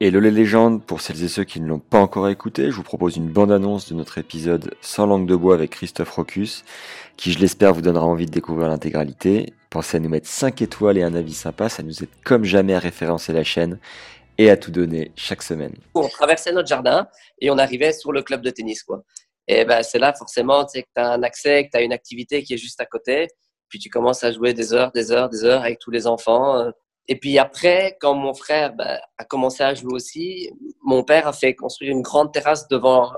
Hello les légendes, pour celles et ceux qui ne l'ont pas encore écouté, je vous propose une bande-annonce de notre épisode Sans langue de bois avec Christophe Rocus, qui je l'espère vous donnera envie de découvrir l'intégralité. Pensez à nous mettre 5 étoiles et un avis sympa, ça nous aide comme jamais à référencer la chaîne et à tout donner chaque semaine. On traversait notre jardin et on arrivait sur le club de tennis. Quoi. Et ben, c'est là forcément que tu as un accès, que tu as une activité qui est juste à côté. Puis tu commences à jouer des heures, des heures, des heures avec tous les enfants. Et puis après, quand mon frère ben, a commencé à jouer aussi, mon père a fait construire une grande terrasse devant,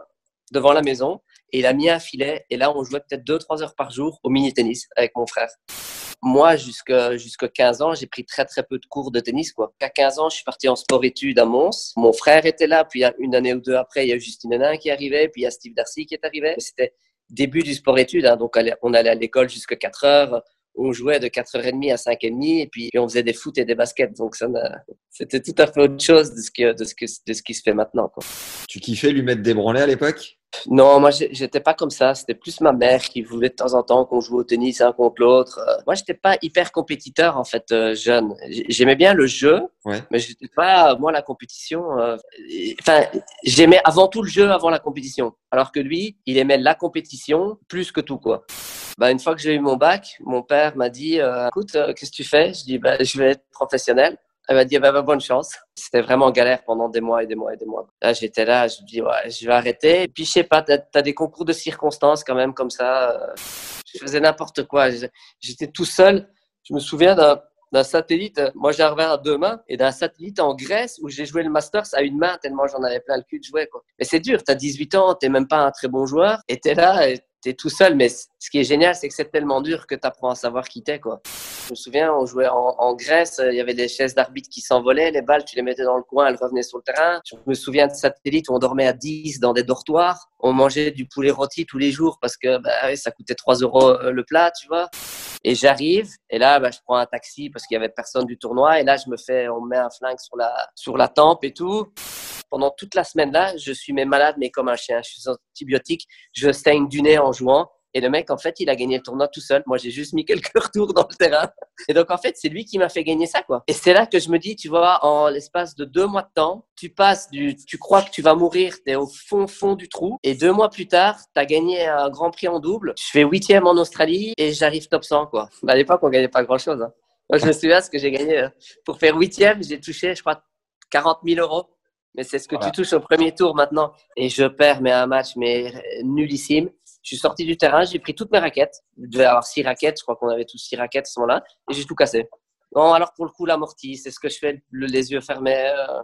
devant la maison et il a mis un filet. Et là, on jouait peut-être 2-3 heures par jour au mini-tennis avec mon frère. Moi, jusqu'à jusqu'à 15 ans, j'ai pris très très peu de cours de tennis. Quoi. À 15 ans, je suis parti en sport-études à Mons. Mon frère était là, puis une année ou deux après, il y a Justine Henin qui arrivait, puis il y a Steve Darcy qui est arrivé. C'était début du sport-études, hein, donc on allait à l'école jusqu'à 4 heures. On jouait de 4h30 à 5h30 et puis on faisait des foot et des baskets. Donc c'était tout à fait autre chose de ce, que, de ce, que, de ce qui se fait maintenant. Quoi. Tu kiffais lui mettre des branlés à l'époque? Non, moi, j'étais pas comme ça. C'était plus ma mère qui voulait de temps en temps qu'on joue au tennis un contre l'autre. Euh, Moi, j'étais pas hyper compétiteur, en fait, euh, jeune. J'aimais bien le jeu, Ouais. mais j'étais pas, moi, la compétition. euh, Enfin, j'aimais avant tout le jeu avant la compétition. Alors que lui, il aimait la compétition plus que tout, quoi. Bah, une fois que j'ai eu mon bac, mon père m'a dit, euh, écoute, qu'est-ce que tu fais? Je dis, bah, je vais être professionnel. Elle m'a dit, bah, bah, bonne chance. C'était vraiment galère pendant des mois et des mois et des mois. Là, j'étais là, je me dis, ouais, je vais arrêter. Et puis, je sais pas, t'as as des concours de circonstances quand même comme ça. euh, Je faisais n'importe quoi. J'étais tout seul. Je me souviens d'un satellite. Moi, j'ai à deux mains et d'un satellite en Grèce où j'ai joué le Masters à une main tellement j'en avais plein le cul de jouer. Quoi. Mais c'est dur. T'as 18 ans, t'es même pas un très bon joueur et t'es là tout seul. Mais ce qui est génial, c'est que c'est tellement dur que t'apprends à savoir qui t'es, quoi. Je me souviens, on jouait en, Grèce, il y avait des chaises d'arbitre qui s'envolaient, les balles, tu les mettais dans le coin, elles revenaient sur le terrain. Je me souviens de satellites où on dormait à 10 dans des dortoirs, on mangeait du poulet rôti tous les jours parce que bah, ça coûtait 3 euros euh, le plat, tu vois. Et j'arrive, et là, bah, je prends un taxi parce qu'il y avait personne du tournoi, et là, je me fais, on me met un flingue sur la, sur la tempe et tout. Pendant toute la semaine là, je suis mais malade, mais comme un chien. Je suis sur antibiotique, je saigne du nez en jouant. Et le mec, en fait, il a gagné le tournoi tout seul. Moi, j'ai juste mis quelques retours dans le terrain. Et donc, en fait, c'est lui qui m'a fait gagner ça, quoi. Et c'est là que je me dis, tu vois, en l'espace de deux mois de temps, tu passes du, tu crois que tu vas mourir, t'es au fond, fond du trou. Et deux mois plus tard, t'as gagné un grand prix en double. Je fais huitième en Australie et j'arrive top 100, quoi. À l'époque, on gagnait pas grand chose, hein. Moi, je me souviens ce que j'ai gagné. euh, Pour faire huitième, j'ai touché, je crois, 40 000 euros. Mais c'est ce que Voilà. tu touches au premier tour maintenant. Et je perds, mais un match, mais euh, nullissime. Je suis sorti du terrain, j'ai pris toutes mes raquettes. Je devais avoir six raquettes, je crois qu'on avait tous six raquettes à ce moment-là. Et j'ai tout cassé. Non, alors pour le coup, l'amorti, c'est ce que je fais, le- les yeux fermés. euh,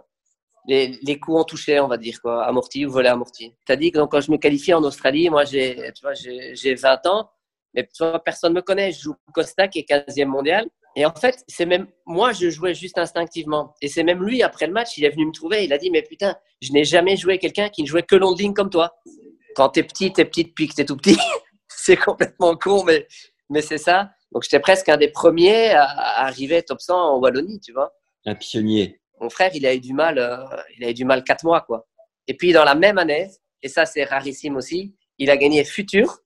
les, les coups en touché, on va dire, quoi. Amorti ou volet amorti. T'as dit que donc, quand je me qualifie en Australie, moi, j'ai, tu vois, j'ai, j'ai 20 ans. Mais personne me connaît. Je joue Costa, qui est 15e mondial. Et en fait, c'est même moi, je jouais juste instinctivement. Et c'est même lui, après le match, il est venu me trouver. Il a dit, mais putain, je n'ai jamais joué quelqu'un qui ne jouait que long de ligne comme toi. Quand t'es petit, t'es petit depuis que t'es tout petit. c'est complètement con, mais, mais c'est ça. Donc, j'étais presque un des premiers à, à arriver top 100 en Wallonie, tu vois. Un pionnier. Mon frère, il a eu du mal, euh, il a eu du mal quatre mois, quoi. Et puis, dans la même année, et ça, c'est rarissime aussi, il a gagné Futur,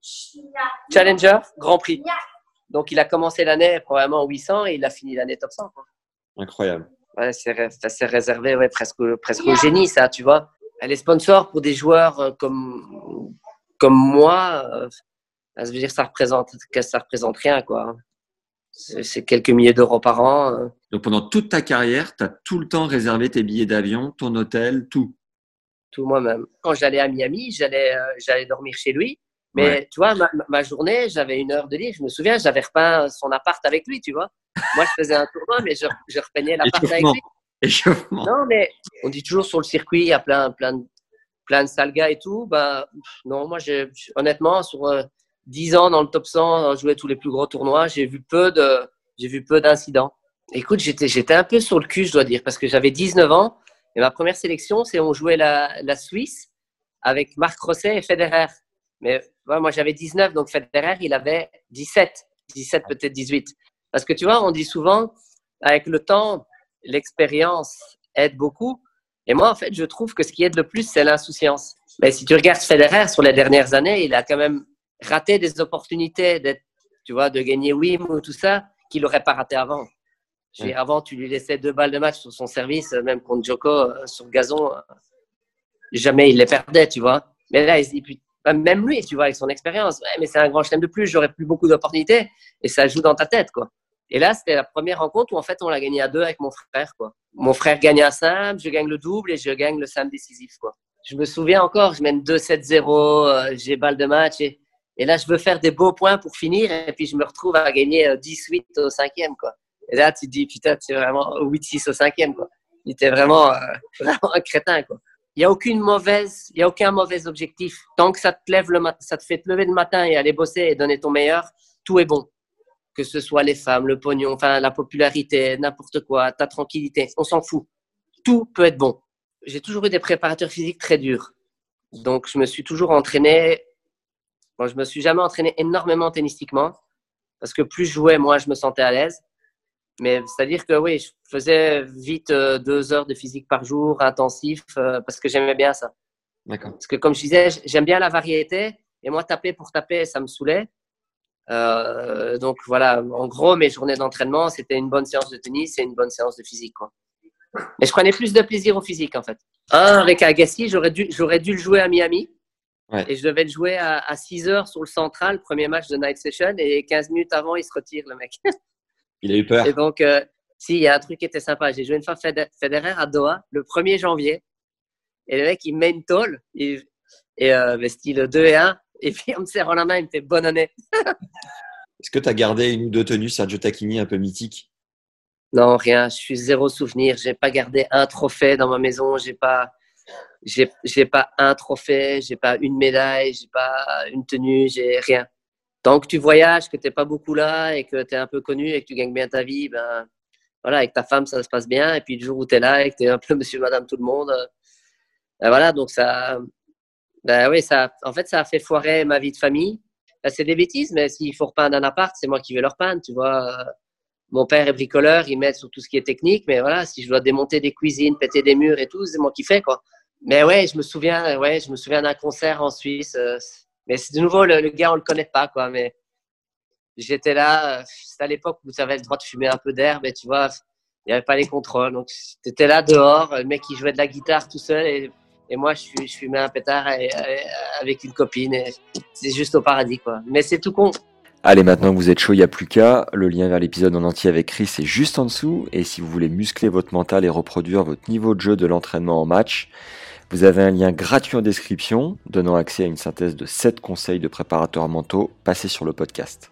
Challenger, Grand Prix. Donc, il a commencé l'année probablement 800 et il a fini l'année top 1, quoi. Incroyable. Ouais, c'est réservé ouais, presque, presque au génie, ça, tu vois. Les sponsors pour des joueurs euh, comme, comme moi, euh, ça veut dire que ça représente, que ça représente rien, quoi. C'est quelques milliers d'euros par an. euh. Donc pendant toute ta carrière, tu as tout le temps réservé tes billets d'avion, ton hôtel, tout? tout moi-même. Quand j'allais à Miami, j'allais euh, j'allais dormir chez lui. Mais Ouais. tu vois, ma, ma journée, j'avais une heure de lit. Je me souviens, j'avais repeint son appart avec lui, tu vois. Moi, je faisais un tournoi, mais je, je repeignais l'appart avec lui. Échauffement. Non, mais on dit toujours sur le circuit, il y a plein, plein, de, plein de sales gars et tout. Bah, non, moi, j'ai- honnêtement, sur euh, 10 ans dans le top 100, jouer tous les plus gros tournois, j'ai vu peu de, j'ai vu peu d'incidents. Écoute, j'étais, j'étais un peu sur le cul, je dois dire, parce que j'avais 19 ans et ma première sélection, c'est on jouait la, la Suisse avec Marc Rosset et Federer. Mais moi, j'avais 19, donc Federer, il avait 17, 17 peut-être 18. Parce que tu vois, on dit souvent, avec le temps, l'expérience aide beaucoup. Et moi, en fait, je trouve que ce qui aide le plus, c'est l'insouciance. Mais si tu regardes Federer sur les dernières années, il a quand même raté des opportunités d'être, tu vois, de gagner Wim ou tout ça, qu'il n'aurait pas raté avant. Avant, tu lui laissais deux balles de match sur son service, même contre Joko euh, sur gazon, euh, jamais il les perdait, tu vois. Mais là, il se dit, même lui, tu vois, avec son expérience, mais c'est un grand chelem de plus, j'aurais plus beaucoup d'opportunités, et ça joue dans ta tête, quoi. Et là, c'était la première rencontre où en fait on l'a gagné à deux avec mon frère. Quoi. Mon frère gagne un simple, je gagne le double et je gagne le simple décisif. Quoi. Je me souviens encore, je mène 2-7-0, euh, j'ai balle de match et, là je veux faire des beaux points pour finir et puis je me retrouve à gagner 10-8 euh, au cinquième. Quoi. Et là tu te dis putain, c'est vraiment 8-6 au cinquième. Quoi. Il était vraiment, euh, vraiment un crétin. Quoi. Il n'y a aucune mauvaise, il y a aucun mauvais objectif. Tant que ça te lève le ça te fait te lever le matin et aller bosser et donner ton meilleur, tout est bon que ce soit les femmes, le pognon, enfin la popularité, n'importe quoi, ta tranquillité, on s'en fout. Tout peut être bon. J'ai toujours eu des préparateurs physiques très durs. Donc je me suis toujours entraîné. Bon, je me suis jamais entraîné énormément tennistiquement parce que plus je jouais, moins je me sentais à l'aise. Mais c'est-à-dire que oui, je faisais vite euh, deux heures de physique par jour, intensif, euh, parce que j'aimais bien ça. D'accord. Parce que comme je disais, j'aime bien la variété. Et moi, taper pour taper, ça me saoulait. Euh, donc voilà, en gros, mes journées d'entraînement, c'était une bonne séance de tennis et une bonne séance de physique. Quoi. Mais je prenais plus de plaisir au physique en fait. Un avec Agassi, j'aurais dû, j'aurais dû le jouer à Miami. Et je devais le jouer à, à 6 heures sur le central, premier match de Night Session. Et 15 minutes avant, il se retire, le mec. il a eu peur. Et donc, euh, si, il y a un truc qui était sympa. J'ai joué une fois Federer à Doha le 1er janvier. Et le mec, il met une tôle. Et, et euh, style 2 et 1. Et puis, en me serrant la main, il me fait bonne année. Est-ce que tu as gardé une ou deux tenues Sergio Tacchini un peu mythiques Non, rien. Je suis zéro souvenir. J'ai pas gardé un trophée dans ma maison. J'ai pas, j'ai, pas un trophée. J'ai pas une médaille. J'ai pas une tenue. J'ai rien. Tant que tu voyages, que tu n'es pas beaucoup là et que tu es un peu connu et que tu gagnes bien ta vie, ben voilà, avec ta femme, ça se passe bien. Et puis le jour où tu es là et que tu es un peu monsieur, madame, tout le monde, ben voilà, donc ça, ben oui, ça, en fait, ça a fait foirer ma vie de famille. Ben, c'est des bêtises, mais s'il faut repeindre un appart, c'est moi qui vais leur peindre, tu vois. Mon père est bricoleur, il m'aide sur tout ce qui est technique, mais voilà, si je dois démonter des cuisines, péter des murs et tout, c'est moi qui fais, quoi. Mais ouais, je me souviens, ouais, je me souviens d'un concert en Suisse. Euh, mais c'est de nouveau, le, gars, on le connaît pas, quoi. Mais j'étais là, c'était à l'époque où tu avais le droit de fumer un peu d'air, mais tu vois, il n'y avait pas les contrôles. Donc, tu étais là dehors, le mec qui jouait de la guitare tout seul et moi, je, je fumais un pétard avec une copine. C'est juste au paradis, quoi. Mais c'est tout con. Allez, maintenant que vous êtes chaud, il n'y a plus qu'à. Le lien vers l'épisode en entier avec Chris est juste en dessous. Et si vous voulez muscler votre mental et reproduire votre niveau de jeu de l'entraînement en match, vous avez un lien gratuit en description donnant accès à une synthèse de 7 conseils de préparateurs mentaux passés sur le podcast.